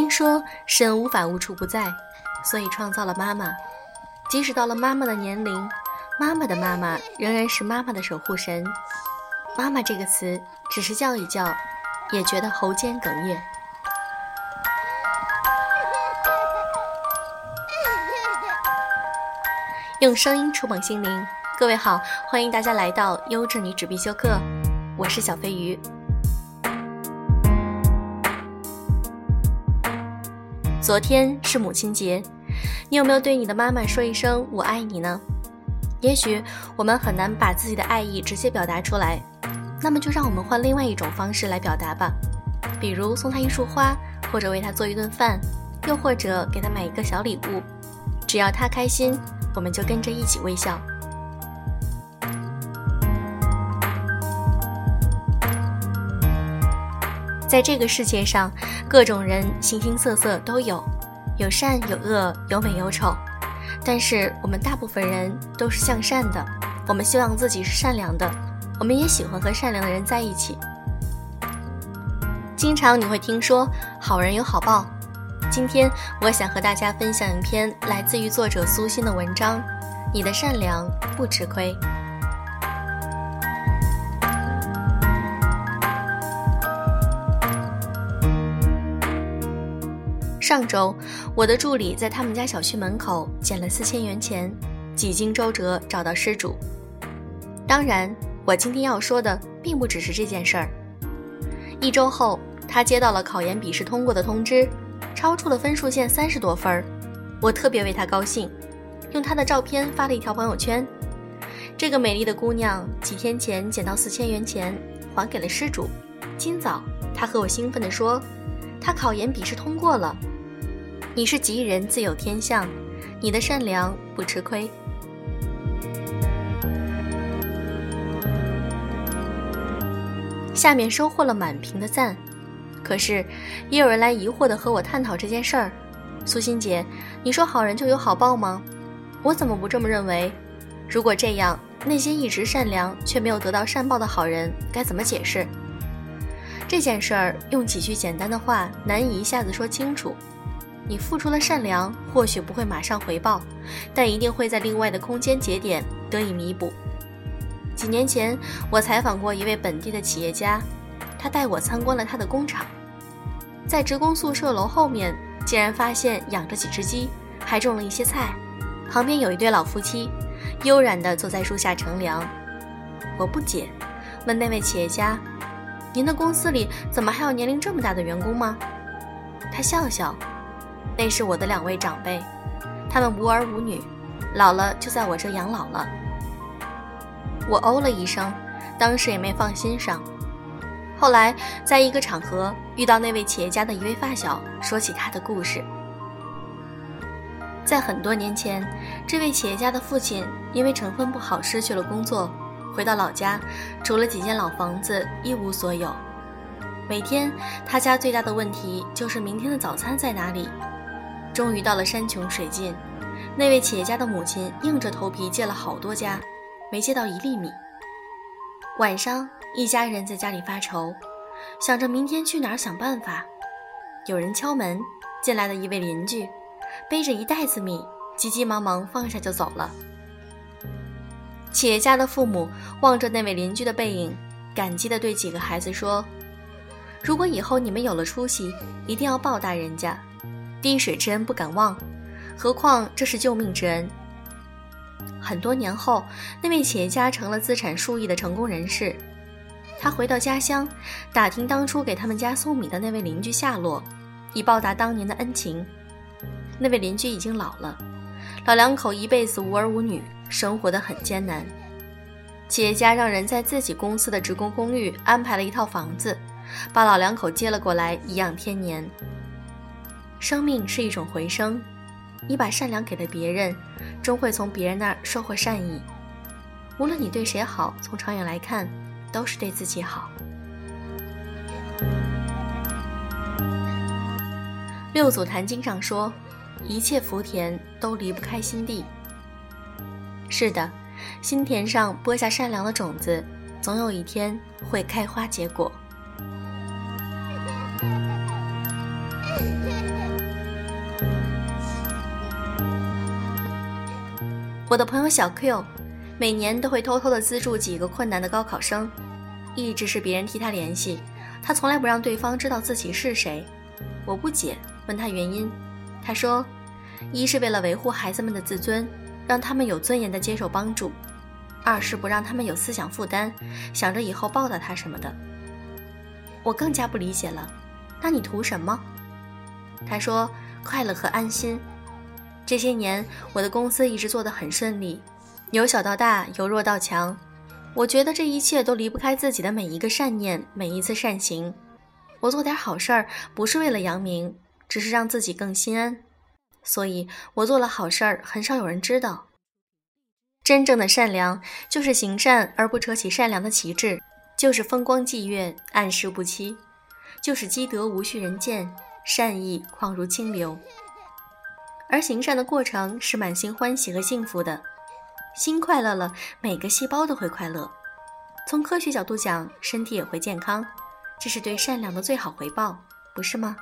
听说神无法无处不在，所以创造了妈妈。即使到了妈妈的年龄，妈妈的妈妈仍然是妈妈的守护神。妈妈这个词，只是叫一叫，也觉得喉间哽咽。用声音触碰心灵，各位好，欢迎大家来到优质女纸必修课，我是小飞鱼。昨天是母亲节，你有没有对你的妈妈说一声“我爱你”呢？也许我们很难把自己的爱意直接表达出来，那么就让我们换另外一种方式来表达吧，比如送她一束花，或者为她做一顿饭，又或者给她买一个小礼物，只要她开心。我们就跟着一起微笑。在这个世界上，各种人形形色色都有，有善有恶，有美有丑。但是我们大部分人都是向善的，我们希望自己是善良的，我们也喜欢和善良的人在一起。经常你会听说“好人有好报”。今天我想和大家分享一篇来自于作者苏欣的文章，你的善良不吃亏。上周，我的助理在他们家小区门口捡了四千元钱，几经周折找到失主。当然，我今天要说的并不只是这件事儿。一周后，他接到了考研笔试通过的通知。超出了分数线三十多分儿，我特别为他高兴，用他的照片发了一条朋友圈。这个美丽的姑娘几天前捡到四千元钱，还给了失主。今早她和我兴奋地说，她考研笔试通过了。你是吉人自有天相，你的善良不吃亏。下面收获了满屏的赞。可是，也有人来疑惑地和我探讨这件事儿。苏欣姐，你说好人就有好报吗？我怎么不这么认为？如果这样，那些一直善良却没有得到善报的好人该怎么解释？这件事儿用几句简单的话难以一下子说清楚。你付出了善良，或许不会马上回报，但一定会在另外的空间节点得以弥补。几年前，我采访过一位本地的企业家，他带我参观了他的工厂。在职工宿舍楼后面，竟然发现养着几只鸡，还种了一些菜。旁边有一对老夫妻，悠然地坐在树下乘凉。我不解，问那位企业家：“您的公司里怎么还有年龄这么大的员工吗？”他笑笑：“那是我的两位长辈，他们无儿无女，老了就在我这养老了。”我哦了一声，当时也没放心上。后来，在一个场合遇到那位企业家的一位发小，说起他的故事。在很多年前，这位企业家的父亲因为成分不好失去了工作，回到老家，除了几间老房子一无所有。每天，他家最大的问题就是明天的早餐在哪里。终于到了山穷水尽，那位企业家的母亲硬着头皮借了好多家，没借到一粒米。晚上。一家人在家里发愁，想着明天去哪儿想办法。有人敲门，进来的一位邻居，背着一袋子米，急急忙忙放下就走了。企业家的父母望着那位邻居的背影，感激地对几个孩子说：“如果以后你们有了出息，一定要报答人家。滴水之恩不敢忘，何况这是救命之恩。”很多年后，那位企业家成了资产数亿的成功人士。他回到家乡，打听当初给他们家送米的那位邻居下落，以报答当年的恩情。那位邻居已经老了，老两口一辈子无儿无女，生活得很艰难。企业家让人在自己公司的职工公寓安排了一套房子，把老两口接了过来，颐养天年。生命是一种回声，你把善良给了别人，终会从别人那儿收获善意。无论你对谁好，从长远来看。都是对自己好。六祖坛经上说：“一切福田都离不开心地。”是的，心田上播下善良的种子，总有一天会开花结果。我的朋友小 Q，每年都会偷偷的资助几个困难的高考生，一直是别人替他联系，他从来不让对方知道自己是谁。我不解，问他原因，他说，一是为了维护孩子们的自尊，让他们有尊严的接受帮助；二是不让他们有思想负担，想着以后报答他什么的。我更加不理解了，那你图什么？他说，快乐和安心。这些年，我的公司一直做得很顺利，由小到大，由弱到强。我觉得这一切都离不开自己的每一个善念，每一次善行。我做点好事儿，不是为了扬名，只是让自己更心安。所以，我做了好事儿，很少有人知道。真正的善良，就是行善而不扯起善良的旗帜，就是风光霁月，暗室不欺，就是积德无需人见，善意况如清流。而行善的过程是满心欢喜和幸福的，心快乐了，每个细胞都会快乐。从科学角度讲，身体也会健康，这是对善良的最好回报，不是吗？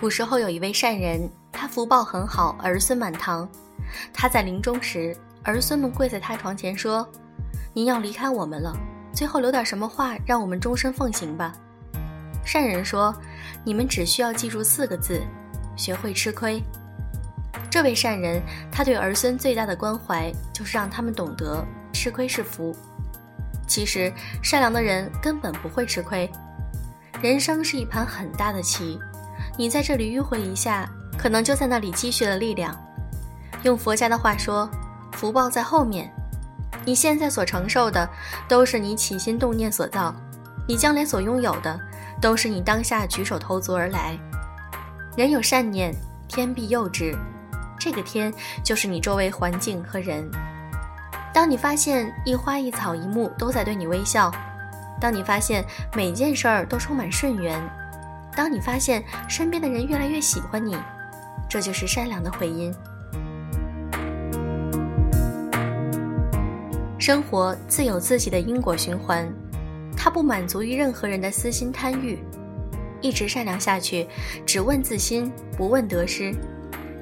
古时候有一位善人。他福报很好，儿孙满堂。他在临终时，儿孙们跪在他床前说：“您要离开我们了，最后留点什么话，让我们终身奉行吧。”善人说：“你们只需要记住四个字，学会吃亏。”这位善人，他对儿孙最大的关怀，就是让他们懂得吃亏是福。其实，善良的人根本不会吃亏。人生是一盘很大的棋，你在这里迂回一下。可能就在那里积蓄了力量。用佛家的话说，福报在后面。你现在所承受的，都是你起心动念所造；你将来所拥有的，都是你当下举手投足而来。人有善念，天必佑之。这个天就是你周围环境和人。当你发现一花一草一木都在对你微笑，当你发现每件事儿都充满顺缘，当你发现身边的人越来越喜欢你。这就是善良的回音。生活自有自己的因果循环，它不满足于任何人的私心贪欲。一直善良下去，只问自心，不问得失，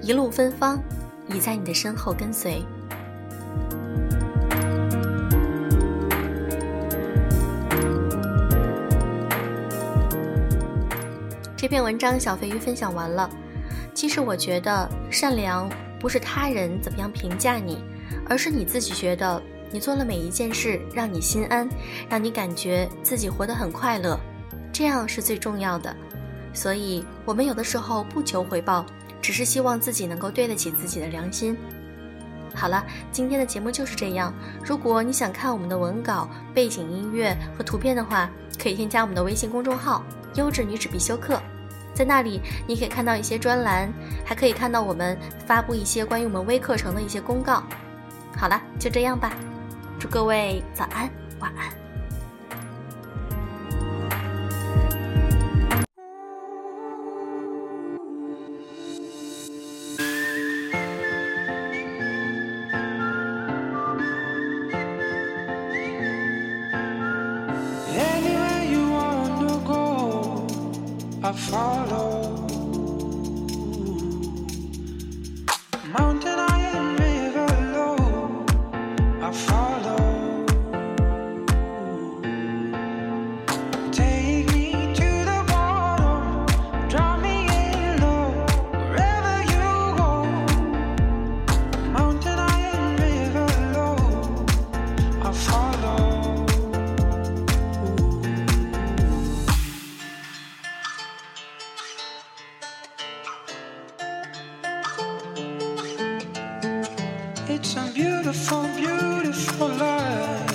一路芬芳，已在你的身后跟随。这篇文章，小飞鱼分享完了。其实我觉得善良不是他人怎么样评价你，而是你自己觉得你做了每一件事让你心安，让你感觉自己活得很快乐，这样是最重要的。所以，我们有的时候不求回报，只是希望自己能够对得起自己的良心。好了，今天的节目就是这样。如果你想看我们的文稿、背景音乐和图片的话，可以添加我们的微信公众号“优质女子必修课”。在那里，你可以看到一些专栏，还可以看到我们发布一些关于我们微课程的一些公告。好了，就这样吧，祝各位早安，晚安。Follow. It's a beautiful, beautiful life.